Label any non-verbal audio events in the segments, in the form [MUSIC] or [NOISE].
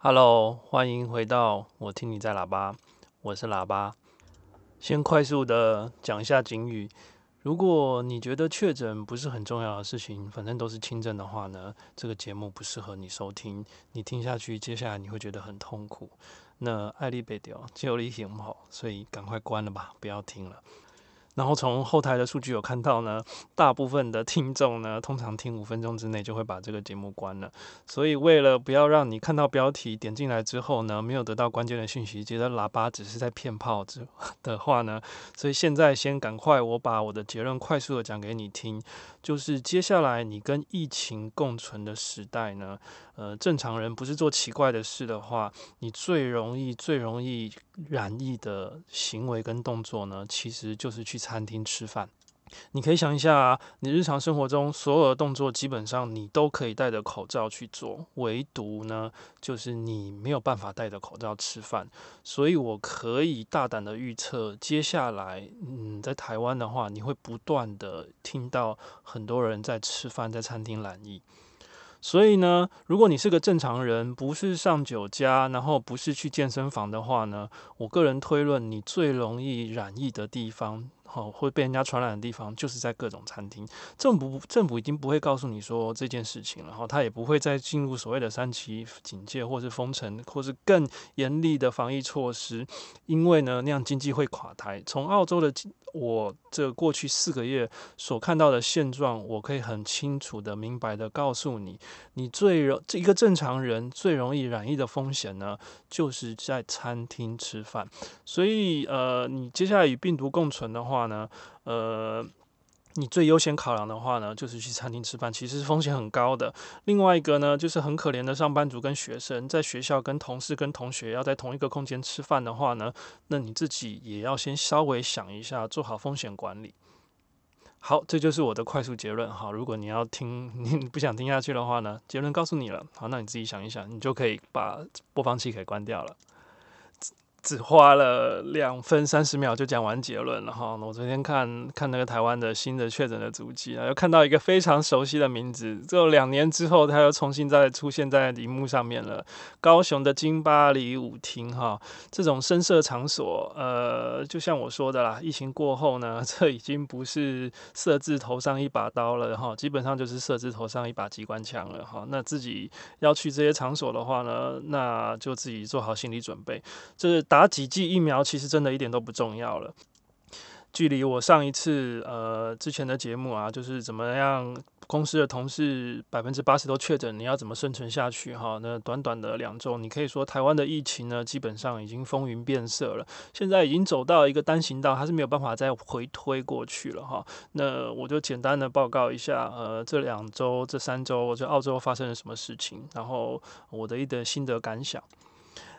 Hello，欢迎回到我听你在喇叭，我是喇叭。先快速的讲一下警语：如果你觉得确诊不是很重要的事情，反正都是轻症的话呢，这个节目不适合你收听。你听下去，接下来你会觉得很痛苦。那爱丽贝调，就力挺好，所以赶快关了吧，不要听了。然后从后台的数据有看到呢，大部分的听众呢，通常听五分钟之内就会把这个节目关了。所以为了不要让你看到标题点进来之后呢，没有得到关键的讯息，觉得喇叭只是在骗炮子的话呢，所以现在先赶快，我把我的结论快速的讲给你听，就是接下来你跟疫情共存的时代呢，呃，正常人不是做奇怪的事的话，你最容易最容易染疫的行为跟动作呢，其实就是去。餐厅吃饭，你可以想一下，你日常生活中所有的动作，基本上你都可以戴着口罩去做，唯独呢，就是你没有办法戴着口罩吃饭。所以我可以大胆的预测，接下来，嗯，在台湾的话，你会不断的听到很多人在吃饭，在餐厅染疫。所以呢，如果你是个正常人，不是上酒家，然后不是去健身房的话呢，我个人推论，你最容易染疫的地方。好，会被人家传染的地方，就是在各种餐厅。政府政府已经不会告诉你说这件事情了，哈，他也不会再进入所谓的三级警戒，或是封城，或是更严厉的防疫措施，因为呢，那样经济会垮台。从澳洲的我这过去四个月所看到的现状，我可以很清楚的、明白的告诉你，你最容这一个正常人最容易染疫的风险呢，就是在餐厅吃饭。所以，呃，你接下来与病毒共存的。话呢，呃，你最优先考量的话呢，就是去餐厅吃饭，其实风险很高的。另外一个呢，就是很可怜的上班族跟学生，在学校跟同事跟同学要在同一个空间吃饭的话呢，那你自己也要先稍微想一下，做好风险管理。好，这就是我的快速结论。好，如果你要听，你不想听下去的话呢，结论告诉你了。好，那你自己想一想，你就可以把播放器给关掉了。只花了两分三十秒就讲完结论了哈。我昨天看看那个台湾的新的确诊的足迹啊，又看到一个非常熟悉的名字。就两年之后，他又重新再出现在荧幕上面了。高雄的金巴黎舞厅哈，这种声色场所，呃，就像我说的啦，疫情过后呢，这已经不是色字头上一把刀了哈，基本上就是色字头上一把机关枪了哈。那自己要去这些场所的话呢，那就自己做好心理准备，这是。打打几剂疫苗其实真的一点都不重要了。距离我上一次呃之前的节目啊，就是怎么样公司的同事百分之八十都确诊，你要怎么生存下去哈？那短短的两周，你可以说台湾的疫情呢，基本上已经风云变色了。现在已经走到一个单行道，它是没有办法再回推过去了哈。那我就简单的报告一下，呃，这两周、这三周，我在澳洲发生了什么事情，然后我的一点心得感想。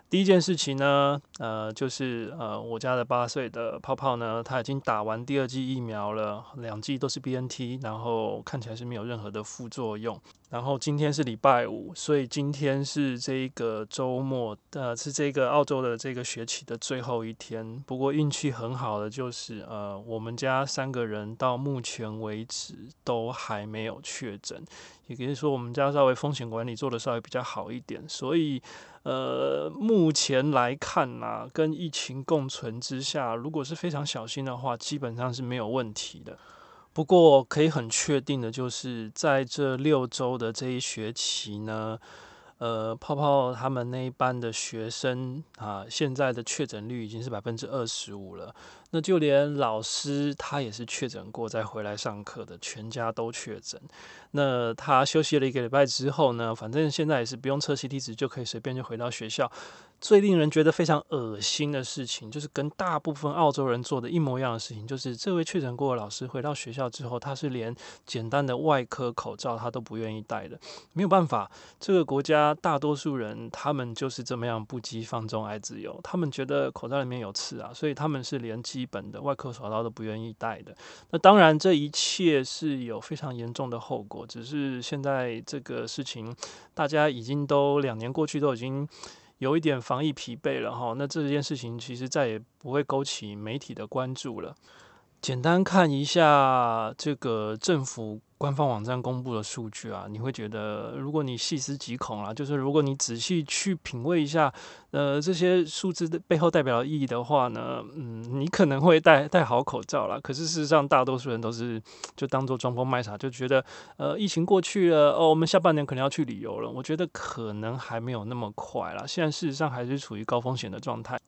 第一件事情呢，呃，就是呃，我家的八岁的泡泡呢，他已经打完第二剂疫苗了，两剂都是 BNT，然后看起来是没有任何的副作用。然后今天是礼拜五，所以今天是这个周末，呃，是这个澳洲的这个学期的最后一天。不过运气很好的就是，呃，我们家三个人到目前为止都还没有确诊，也可以说我们家稍微风险管理做得稍微比较好一点。所以，呃，目前来看呐、跟疫情共存之下，如果是非常小心的话，基本上是没有问题的。不过可以很确定的就是，在这六周的这一学期呢，呃，泡泡他们那一班的学生啊，现在的确诊率已经是百分之二十五了。那就连老师他也是确诊过再回来上课的，全家都确诊。那他休息了一个礼拜之后呢，反正现在也是不用测 CT 值就可以随便就回到学校。最令人觉得非常恶心的事情，就是跟大部分澳洲人做的一模一样的事情，就是这位确诊过的老师回到学校之后，他是连简单的外科口罩他都不愿意戴的。没有办法，这个国家大多数人他们就是这么样不羁放纵爱自由，他们觉得口罩里面有刺啊，所以他们是连基本的外科手套都不愿意戴的。那当然，这一切是有非常严重的后果，只是现在这个事情大家已经都两年过去，都已经。有一点防疫疲惫了哈，那这件事情其实再也不会勾起媒体的关注了。简单看一下这个政府官方网站公布的数据啊，你会觉得，如果你细思极恐啊，就是如果你仔细去品味一下，呃，这些数字的背后代表的意义的话呢，嗯，你可能会戴戴好口罩啦。可是事实上，大多数人都是就当做装疯卖傻，就觉得，呃，疫情过去了，哦，我们下半年可能要去旅游了。我觉得可能还没有那么快啦。现在事实上还是处于高风险的状态。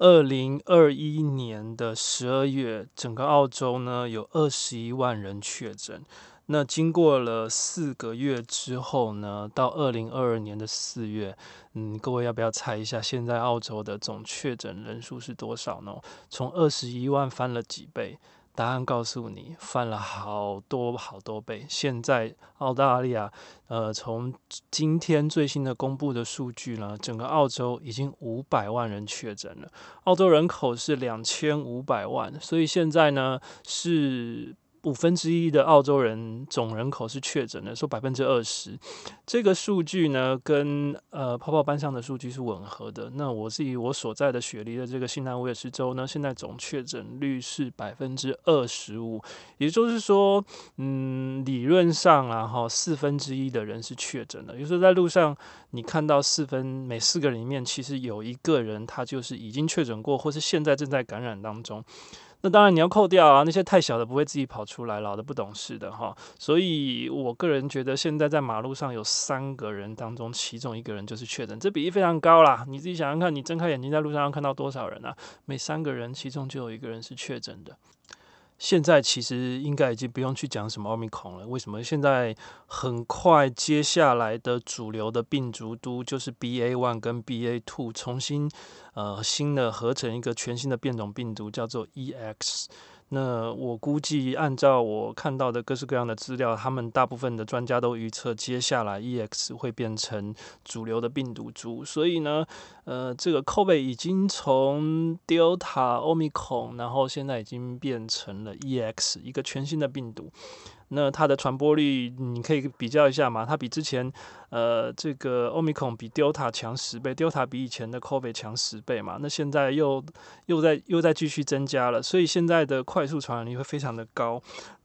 二零二一年的十二月，整个澳洲呢有二十一万人确诊。那经过了四个月之后呢，到二零二二年的四月，嗯，各位要不要猜一下，现在澳洲的总确诊人数是多少呢？从二十一万翻了几倍？答案告诉你，翻了好多好多倍。现在澳大利亚，呃，从今天最新的公布的数据呢，整个澳洲已经五百万人确诊了。澳洲人口是两千五百万，所以现在呢是。五分之一的澳洲人总人口是确诊的，说百分之二十，这个数据呢跟呃泡泡班上的数据是吻合的。那我是以我所在的雪梨的这个新南威尔士州呢，现在总确诊率是百分之二十五，也就是说，嗯，理论上啊哈，四分之一的人是确诊的，也就是在路上你看到四分每四个人里面，其实有一个人他就是已经确诊过，或是现在正在感染当中。那当然你要扣掉啊，那些太小的不会自己跑出来，老的不懂事的哈。所以我个人觉得，现在在马路上有三个人当中，其中一个人就是确诊，这比例非常高啦。你自己想想看，你睁开眼睛在路上要看到多少人啊？每三个人其中就有一个人是确诊的。现在其实应该已经不用去讲什么奥密克戎了。为什么？现在很快接下来的主流的病毒都就是 BA one 跟 BA two 重新呃新的合成一个全新的变种病毒，叫做 EX。那我估计，按照我看到的各式各样的资料，他们大部分的专家都预测，接下来 EX 会变成主流的病毒株。所以呢，呃，这个 COVID 已经从 Delta、Omicron，然后现在已经变成了 EX，一个全新的病毒。那它的传播率你可以比较一下嘛？它比之前呃这个欧米克比 Delta 强十倍，Delta 比以前的 COVID 强十倍嘛。那现在又又在又在继续增加了，所以现在的快速传染力会非常的高。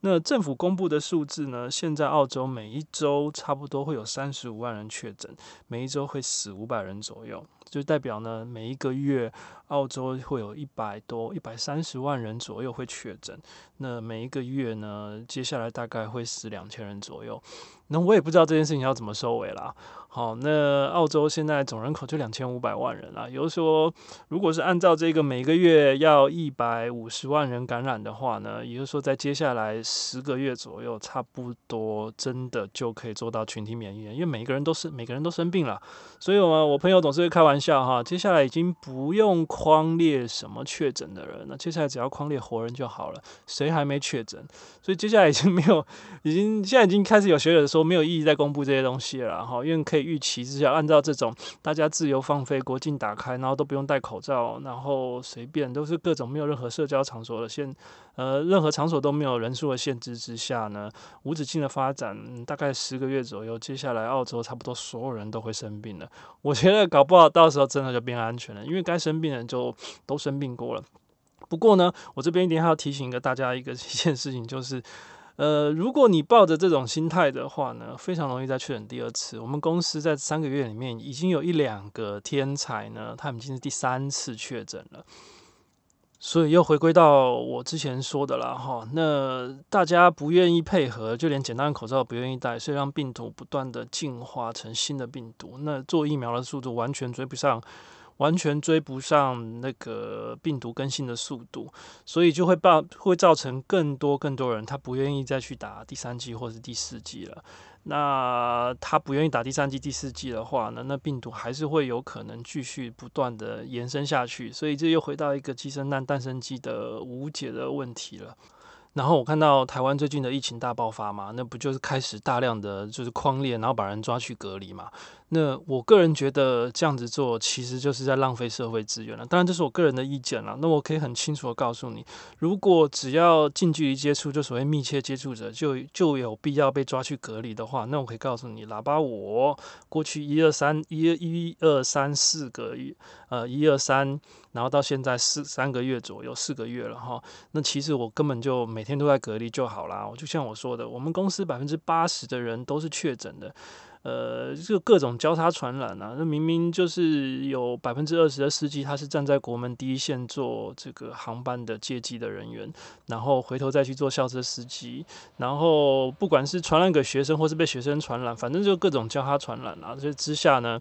那政府公布的数字呢？现在澳洲每一周差不多会有三十五万人确诊，每一周会死五百人左右，就代表呢每一个月澳洲会有一百多一百三十万人左右会确诊。那每一个月呢，接下来大概会死两千人左右。那我也不知道这件事情要怎么收尾啦。好，那澳洲现在总人口就两千五百万人啦。也就是说，如果是按照这个每个月要一百五十万人感染的话呢，也就是说，在接下来十个月左右，差不多真的就可以做到群体免疫。因为每个人都是每个人都生病了，所以我我朋友总是会开玩笑哈，接下来已经不用框列什么确诊的人了，接下来只要框列活人就好了。谁还没确诊？所以接下来已经没有，已经现在已经开始有学者说没有意义再公布这些东西了哈，因为可以。预期之下，按照这种大家自由放飞，国境打开，然后都不用戴口罩，然后随便都是各种没有任何社交场所的现，呃，任何场所都没有人数的限制之下呢，无止境的发展，大概十个月左右，接下来澳洲差不多所有人都会生病了。我觉得搞不好到时候真的就变安全了，因为该生病的人就都生病过了。不过呢，我这边一定还要提醒一个大家一个 [LAUGHS] 一件事情，就是。呃，如果你抱着这种心态的话呢，非常容易再确诊第二次。我们公司在三个月里面已经有一两个天才呢，他们已经是第三次确诊了。所以又回归到我之前说的了哈，那大家不愿意配合，就连简单的口罩不愿意戴，所以让病毒不断的进化成新的病毒。那做疫苗的速度完全追不上。完全追不上那个病毒更新的速度，所以就会造会造成更多更多人他不愿意再去打第三剂或是第四剂了。那他不愿意打第三剂、第四剂的话呢，那病毒还是会有可能继续不断的延伸下去。所以这又回到一个鸡生蛋、蛋生鸡的无解的问题了。然后我看到台湾最近的疫情大爆发嘛，那不就是开始大量的就是框列，然后把人抓去隔离嘛？那我个人觉得这样子做其实就是在浪费社会资源了。当然这是我个人的意见了。那我可以很清楚的告诉你，如果只要近距离接触，就所谓密切接触者，就就有必要被抓去隔离的话，那我可以告诉你，喇叭我过去一二三一一二三四个月，呃一二三，然后到现在四三个月左右，四个月了哈。那其实我根本就每天都在隔离就好啦。我就像我说的，我们公司百分之八十的人都是确诊的。呃，就各种交叉传染啊，那明明就是有百分之二十的司机，他是站在国门第一线做这个航班的接机的人员，然后回头再去做校车司机，然后不管是传染给学生，或是被学生传染，反正就各种交叉传染啊，这之下呢。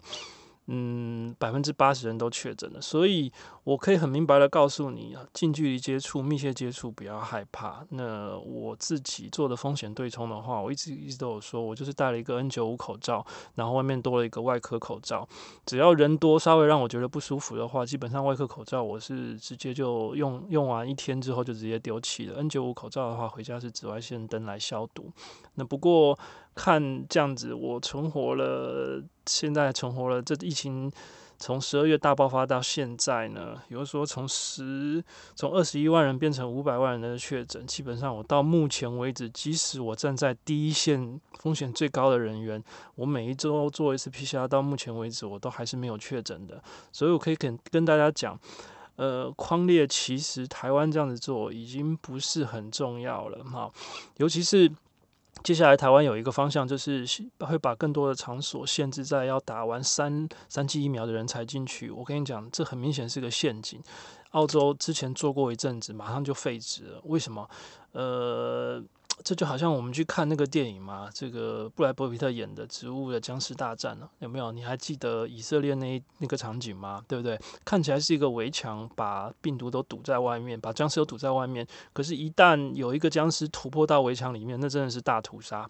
嗯，百分之八十人都确诊了，所以我可以很明白的告诉你，近距离接触、密切接触不要害怕。那我自己做的风险对冲的话，我一直一直都有说，我就是戴了一个 N 九五口罩，然后外面多了一个外科口罩。只要人多，稍微让我觉得不舒服的话，基本上外科口罩我是直接就用用完一天之后就直接丢弃了。N 九五口罩的话，回家是紫外线灯来消毒。那不过。看这样子，我存活了，现在存活了。这疫情从十二月大爆发到现在呢，比如说从十从二十一万人变成五百万人的确诊，基本上我到目前为止，即使我站在第一线风险最高的人员，我每一周做一次 PCR，到目前为止我都还是没有确诊的。所以我可以跟跟大家讲，呃，框列其实台湾这样子做已经不是很重要了哈，尤其是。接下来，台湾有一个方向，就是会把更多的场所限制在要打完三三剂疫苗的人才进去。我跟你讲，这很明显是个陷阱。澳洲之前做过一阵子，马上就废止了。为什么？呃。这就好像我们去看那个电影嘛，这个布莱伯皮特演的《植物的僵尸大战》呢，有没有？你还记得以色列那那个场景吗？对不对？看起来是一个围墙，把病毒都堵在外面，把僵尸都堵在外面。可是，一旦有一个僵尸突破到围墙里面，那真的是大屠杀。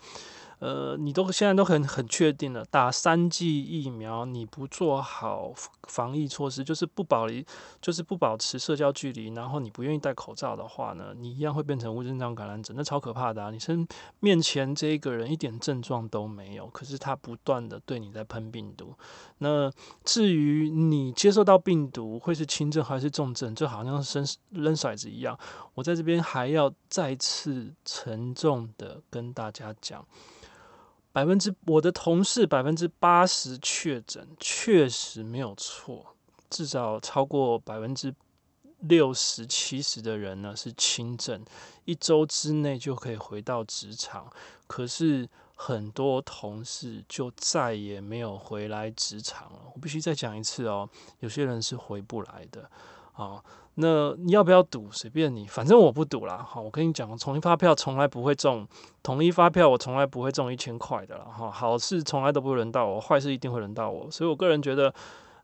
呃，你都现在都很很确定了，打三剂疫苗，你不做好防疫措施，就是不保离，就是不保持社交距离，然后你不愿意戴口罩的话呢，你一样会变成无症状感染者，那超可怕的啊！你身面前这一个人一点症状都没有，可是他不断的对你在喷病毒。那至于你接受到病毒会是轻症还是重症，就好像扔扔骰子一样。我在这边还要再次沉重的跟大家讲。百分之我的同事百分之八十确诊，确实没有错。至少超过百分之六十七十的人呢是轻症，一周之内就可以回到职场。可是很多同事就再也没有回来职场了。我必须再讲一次哦，有些人是回不来的。啊，那你要不要赌？随便你，反正我不赌啦。好，我跟你讲，统一发票从来不会中，统一发票我从来不会中一千块的啦。哈，好事从来都不会轮到我，坏事一定会轮到我。所以我个人觉得，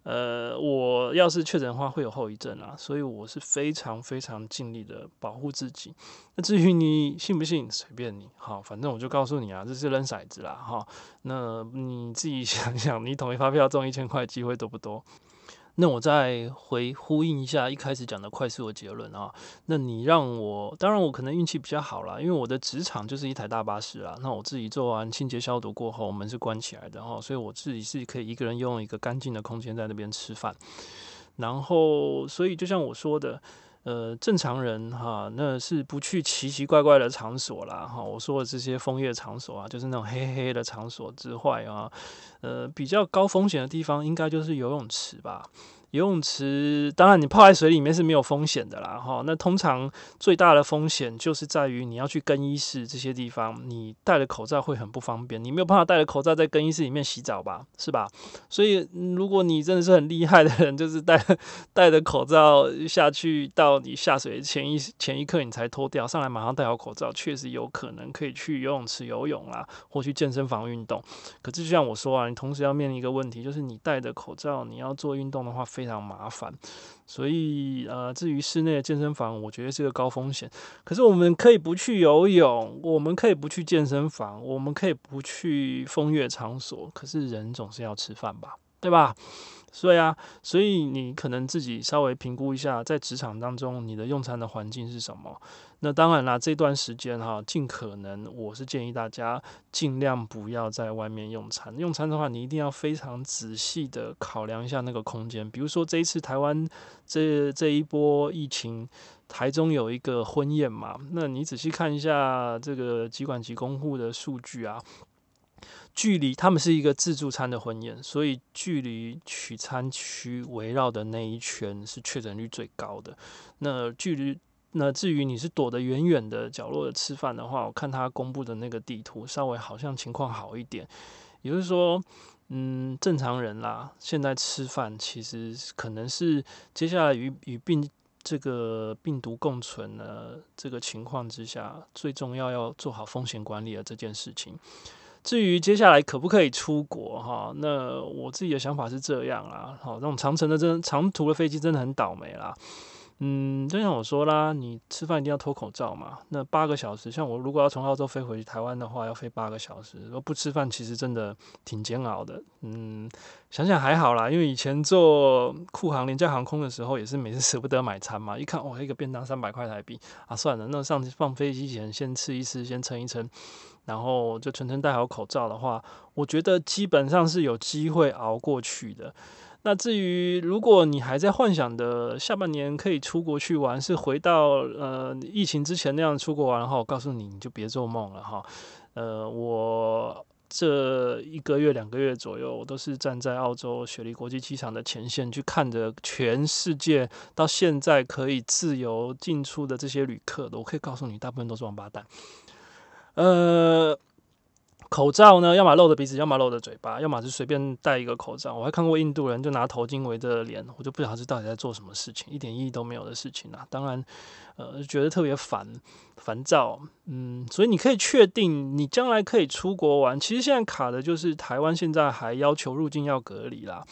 呃，我要是确诊的话会有后遗症啊，所以我是非常非常尽力的保护自己。那至于你信不信，随便你。好，反正我就告诉你啊，这是扔骰子啦。哈，那你自己想想，你统一发票中一千块机会多不多？那我再回呼应一下一开始讲的快速的结论啊，那你让我，当然我可能运气比较好啦，因为我的职场就是一台大巴士啊，那我自己做完清洁消毒过后，门是关起来的哈，所以我自己是可以一个人用一个干净的空间在那边吃饭，然后所以就像我说的。呃，正常人哈，那是不去奇奇怪怪的场所啦哈。我说的这些风月场所啊，就是那种黑黑的场所之外啊，呃，比较高风险的地方，应该就是游泳池吧。游泳池，当然你泡在水里面是没有风险的啦，哈。那通常最大的风险就是在于你要去更衣室这些地方，你戴了口罩会很不方便，你没有办法戴着口罩在更衣室里面洗澡吧，是吧？所以如果你真的是很厉害的人，就是戴 [LAUGHS] 戴着口罩下去，到你下水前一前一刻你才脱掉，上来马上戴好口罩，确实有可能可以去游泳池游泳啦，或去健身房运动。可是就像我说啊，你同时要面临一个问题，就是你戴着口罩，你要做运动的话，非非常麻烦，所以呃，至于室内的健身房，我觉得是个高风险。可是我们可以不去游泳，我们可以不去健身房，我们可以不去风月场所。可是人总是要吃饭吧，对吧？所以啊，所以你可能自己稍微评估一下，在职场当中你的用餐的环境是什么。那当然啦，这段时间哈，尽可能我是建议大家尽量不要在外面用餐。用餐的话，你一定要非常仔细的考量一下那个空间。比如说这一次台湾这这一波疫情，台中有一个婚宴嘛，那你仔细看一下这个疾管局公布的数据啊。距离他们是一个自助餐的婚宴，所以距离取餐区围绕的那一圈是确诊率最高的。那距离那至于你是躲得远远的角落的吃饭的话，我看他公布的那个地图，稍微好像情况好一点。也就是说，嗯，正常人啦，现在吃饭其实可能是接下来与与病这个病毒共存的这个情况之下，最重要要做好风险管理的这件事情。至于接下来可不可以出国哈？那我自己的想法是这样啦。好，那种长程的真长途的飞机真的很倒霉啦。嗯，就像我说啦，你吃饭一定要脱口罩嘛。那八个小时，像我如果要从澳洲飞回台湾的话，要飞八个小时。如果不吃饭，其实真的挺煎熬的。嗯，想想还好啦，因为以前做酷航廉价航空的时候，也是每次舍不得买餐嘛。一看哇，一个便当三百块台币啊，算了，那上放飞机前先吃一吃，先撑一撑。然后就全程戴好口罩的话，我觉得基本上是有机会熬过去的。那至于如果你还在幻想的下半年可以出国去玩，是回到呃疫情之前那样出国玩的话，我告诉你，你就别做梦了哈。呃，我这一个月两个月左右，我都是站在澳洲雪梨国际机场的前线，去看着全世界到现在可以自由进出的这些旅客的，我可以告诉你，大部分都是王八蛋。呃，口罩呢，要么露着鼻子，要么露着嘴巴，要么是随便戴一个口罩。我还看过印度人就拿头巾围着脸，我就不晓得到底在做什么事情，一点意义都没有的事情啊。当然，呃，觉得特别烦烦躁。嗯，所以你可以确定你将来可以出国玩。其实现在卡的就是台湾现在还要求入境要隔离啦。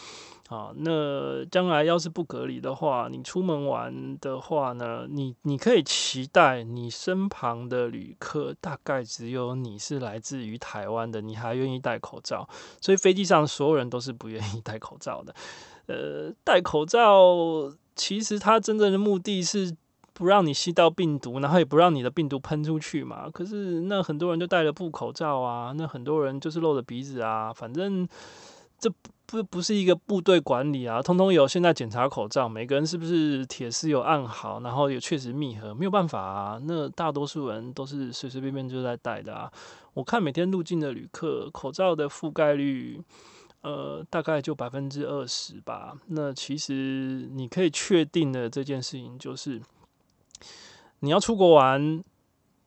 啊，那将来要是不隔离的话，你出门玩的话呢，你你可以期待你身旁的旅客大概只有你是来自于台湾的，你还愿意戴口罩，所以飞机上所有人都是不愿意戴口罩的。呃，戴口罩其实它真正的目的是不让你吸到病毒，然后也不让你的病毒喷出去嘛。可是那很多人就戴了布口罩啊，那很多人就是露着鼻子啊，反正这。不不是一个部队管理啊，通通有。现在检查口罩，每个人是不是铁丝有按好，然后也确实密合，没有办法啊。那大多数人都是随随便便就在戴的啊。我看每天入境的旅客，口罩的覆盖率，呃，大概就百分之二十吧。那其实你可以确定的这件事情就是，你要出国玩，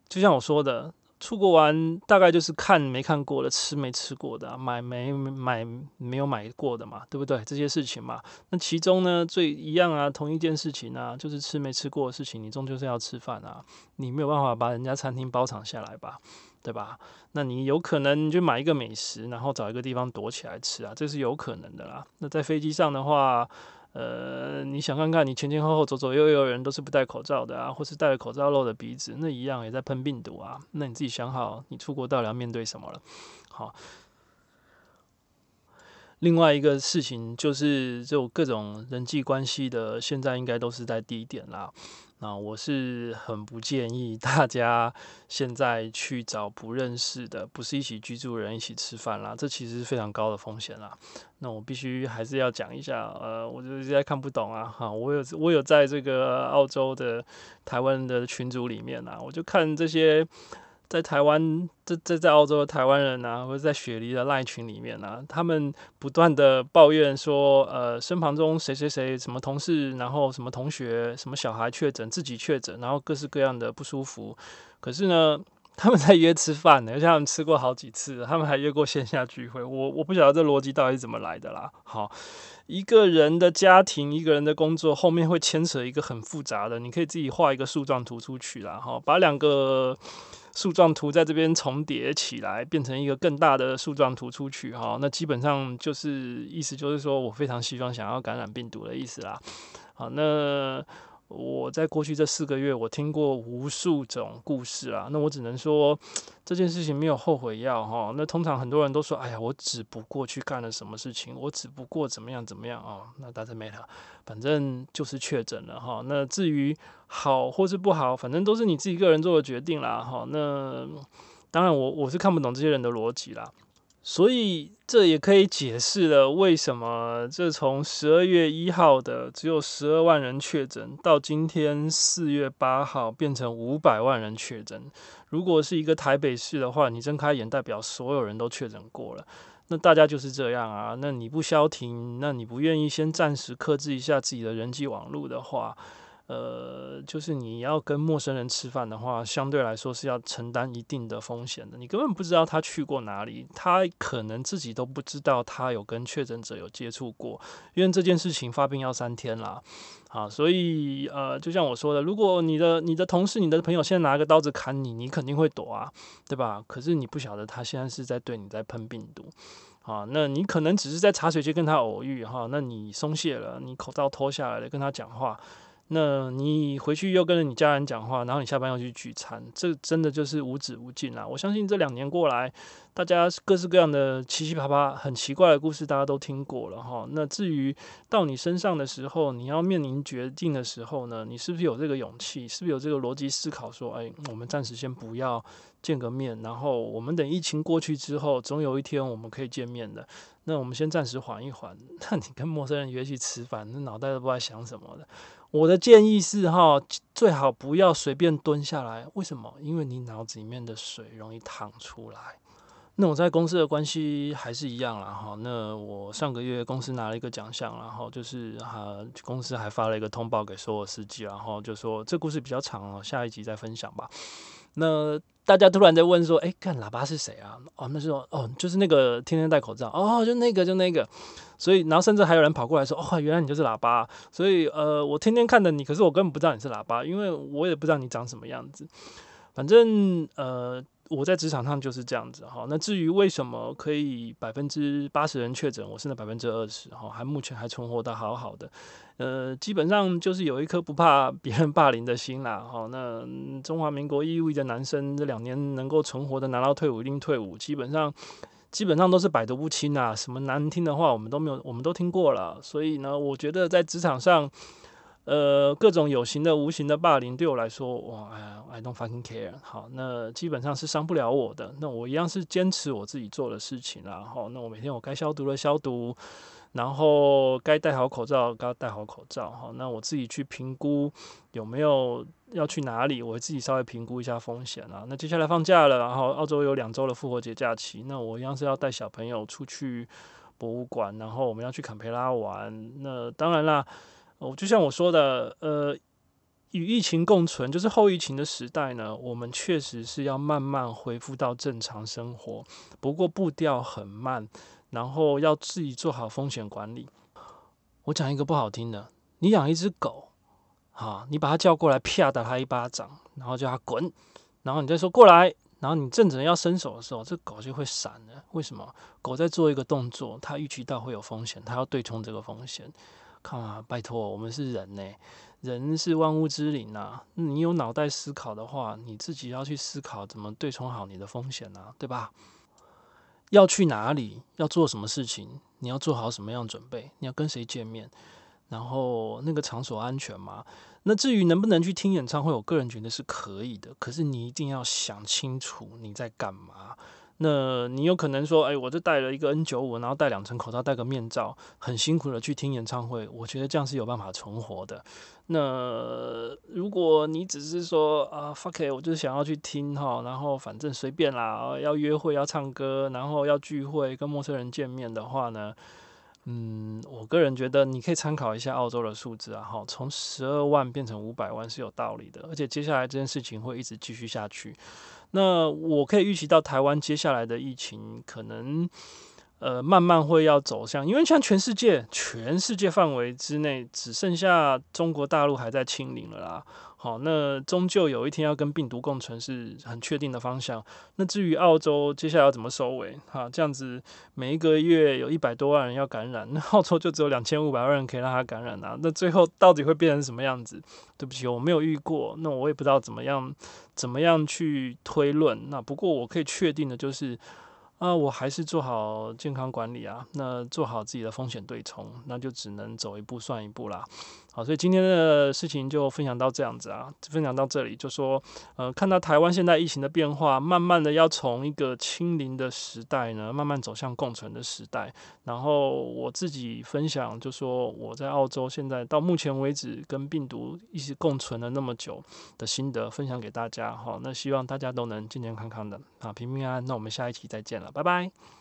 就像我说的。出国玩大概就是看没看过的，吃没吃过的，买没买没有买过的嘛，对不对？这些事情嘛，那其中呢，最一样啊，同一件事情啊，就是吃没吃过的事情，你终究是要吃饭啊，你没有办法把人家餐厅包场下来吧，对吧？那你有可能你就买一个美食，然后找一个地方躲起来吃啊，这是有可能的啦。那在飞机上的话。呃，你想看看，你前前后后左左右右人都是不戴口罩的啊，或是戴了口罩露的鼻子，那一样也在喷病毒啊。那你自己想好，你出国到底要面对什么了？好，另外一个事情就是，就各种人际关系的，现在应该都是在低点啦。那我是很不建议大家现在去找不认识的，不是一起居住的人一起吃饭啦，这其实是非常高的风险啦。那我必须还是要讲一下，呃，我就实在看不懂啊，哈，我有我有在这个澳洲的台湾的群组里面啊，我就看这些。在台湾，在在在澳洲的台湾人啊，或者在雪梨的赖群里面啊，他们不断的抱怨说，呃，身旁中谁谁谁，什么同事，然后什么同学，什么小孩确诊，自己确诊，然后各式各样的不舒服。可是呢，他们在约吃饭呢，而且他们吃过好几次，他们还约过线下聚会。我我不晓得这逻辑到底怎么来的啦。好，一个人的家庭，一个人的工作，后面会牵扯一个很复杂的，你可以自己画一个树状图出去啦。哈，把两个。树状图在这边重叠起来，变成一个更大的树状图出去哈，那基本上就是意思就是说我非常希望想要感染病毒的意思啦。好，那我在过去这四个月，我听过无数种故事啊。那我只能说，这件事情没有后悔药哈。那通常很多人都说，哎呀，我只不过去干了什么事情，我只不过怎么样怎么样啊。那大家没了，反正就是确诊了哈。那至于好或是不好，反正都是你自己个人做的决定啦哈。那当然，我我是看不懂这些人的逻辑啦。所以这也可以解释了为什么这从十二月一号的只有十二万人确诊，到今天四月八号变成五百万人确诊。如果是一个台北市的话，你睁开眼代表所有人都确诊过了。那大家就是这样啊。那你不消停，那你不愿意先暂时克制一下自己的人际网络的话。呃，就是你要跟陌生人吃饭的话，相对来说是要承担一定的风险的。你根本不知道他去过哪里，他可能自己都不知道他有跟确诊者有接触过，因为这件事情发病要三天啦。啊，所以呃，就像我说的，如果你的你的同事、你的朋友现在拿个刀子砍你，你肯定会躲啊，对吧？可是你不晓得他现在是在对你在喷病毒，啊，那你可能只是在茶水间跟他偶遇哈，那你松懈了，你口罩脱下来了，跟他讲话。那你回去又跟着你家人讲话，然后你下班又去聚餐，这真的就是无止无尽啊！我相信这两年过来，大家各式各样的七七八八很奇怪的故事，大家都听过了哈。那至于到你身上的时候，你要面临决定的时候呢，你是不是有这个勇气？是不是有这个逻辑思考？说，哎，我们暂时先不要见个面，然后我们等疫情过去之后，总有一天我们可以见面的。那我们先暂时缓一缓。[LAUGHS] 那你跟陌生人约去吃饭，那脑袋都不知道想什么的。我的建议是哈，最好不要随便蹲下来。为什么？因为你脑子里面的水容易淌出来。那我在公司的关系还是一样啦哈。那我上个月公司拿了一个奖项，然后就是哈，公司还发了一个通报给所有司机，然后就说这故事比较长哦，下一集再分享吧。那大家突然在问说，哎，看喇叭是谁啊？哦，那时候哦，就是那个天天戴口罩哦，就那个就那个。所以，然后甚至还有人跑过来说：“哦，原来你就是喇叭。”所以，呃，我天天看着你，可是我根本不知道你是喇叭，因为我也不知道你长什么样子。反正，呃，我在职场上就是这样子哈。那至于为什么可以百分之八十人确诊，我是那百分之二十哈，还目前还存活得好好的。呃，基本上就是有一颗不怕别人霸凌的心啦。哈，那中华民国义务役的男生这两年能够存活的拿到退伍，一定退伍，基本上。基本上都是百毒不侵啊，什么难听的话我们都没有，我们都听过了。所以呢，我觉得在职场上，呃，各种有形的、无形的霸凌对我来说，哇，哎呀，I don't fucking care。好，那基本上是伤不了我的。那我一样是坚持我自己做的事情啦。好，那我每天我该消毒的消毒。然后该戴好口罩，该戴好口罩。好，那我自己去评估有没有要去哪里，我自己稍微评估一下风险啊。那接下来放假了，然后澳洲有两周的复活节假期，那我一样是要带小朋友出去博物馆，然后我们要去坎培拉玩。那当然啦，我就像我说的，呃，与疫情共存，就是后疫情的时代呢，我们确实是要慢慢恢复到正常生活，不过步调很慢。然后要自己做好风险管理。我讲一个不好听的，你养一只狗，哈，你把它叫过来，啪打它一巴掌，然后叫它滚，然后你再说过来，然后你正准要伸手的时候，这狗就会闪了。为什么？狗在做一个动作，它预期到会有风险，它要对冲这个风险。看啊，拜托，我们是人呢，人是万物之灵呐。你有脑袋思考的话，你自己要去思考怎么对冲好你的风险啊，对吧？要去哪里？要做什么事情？你要做好什么样准备？你要跟谁见面？然后那个场所安全吗？那至于能不能去听演唱会，我个人觉得是可以的。可是你一定要想清楚你在干嘛。那你有可能说，哎，我就戴了一个 N 九五，然后戴两层口罩，戴个面罩，很辛苦的去听演唱会。我觉得这样是有办法存活的。那如果你只是说啊，fuck it，我就是想要去听哈，然后反正随便啦，要约会要唱歌，然后要聚会跟陌生人见面的话呢，嗯，我个人觉得你可以参考一下澳洲的数字啊，哈，从十二万变成五百万是有道理的，而且接下来这件事情会一直继续下去。那我可以预期到台湾接下来的疫情可能，呃，慢慢会要走向，因为像全世界，全世界范围之内，只剩下中国大陆还在清零了啦。好，那终究有一天要跟病毒共存是很确定的方向。那至于澳洲接下来要怎么收尾，哈，这样子每一个月有一百多万人要感染，那澳洲就只有两千五百万人可以让他感染啊。那最后到底会变成什么样子？对不起，我没有遇过，那我也不知道怎么样怎么样去推论。那不过我可以确定的就是。啊，我还是做好健康管理啊，那做好自己的风险对冲，那就只能走一步算一步啦。好，所以今天的事情就分享到这样子啊，分享到这里，就说，呃，看到台湾现在疫情的变化，慢慢的要从一个清零的时代呢，慢慢走向共存的时代。然后我自己分享，就说我在澳洲现在到目前为止跟病毒一起共存了那么久的心得，分享给大家。好，那希望大家都能健健康康的啊，平平安安。那我们下一期再见了，拜拜。